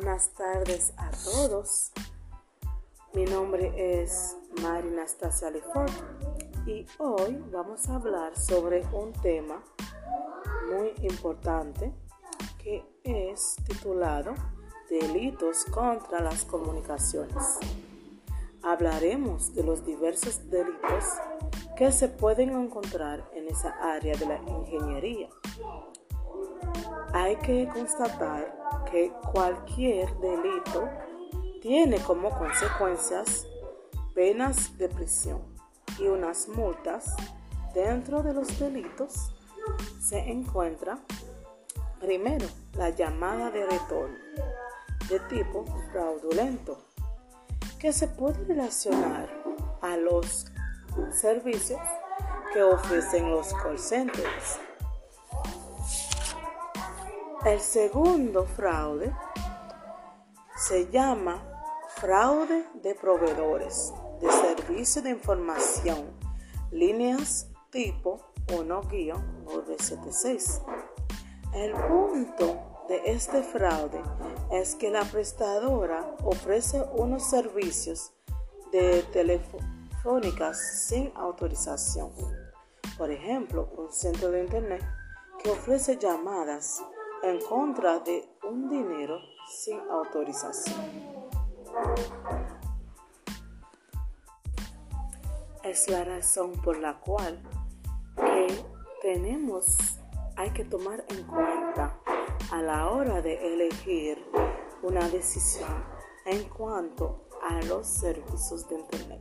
Buenas tardes a todos. Mi nombre es Mari Nastasia Lefort y hoy vamos a hablar sobre un tema muy importante que es titulado Delitos contra las comunicaciones. Hablaremos de los diversos delitos que se pueden encontrar en esa área de la ingeniería. Hay que constatar que cualquier delito tiene como consecuencias penas de prisión y unas multas. Dentro de los delitos se encuentra primero la llamada de retorno de tipo fraudulento que se puede relacionar a los servicios que ofrecen los call centers el segundo fraude se llama fraude de proveedores de servicio de información, líneas tipo 1-976. El punto de este fraude es que la prestadora ofrece unos servicios de telefónicas sin autorización. Por ejemplo, un centro de internet que ofrece llamadas en contra de un dinero sin autorización. Es la razón por la cual tenemos, hay que tomar en cuenta a la hora de elegir una decisión en cuanto a los servicios de Internet.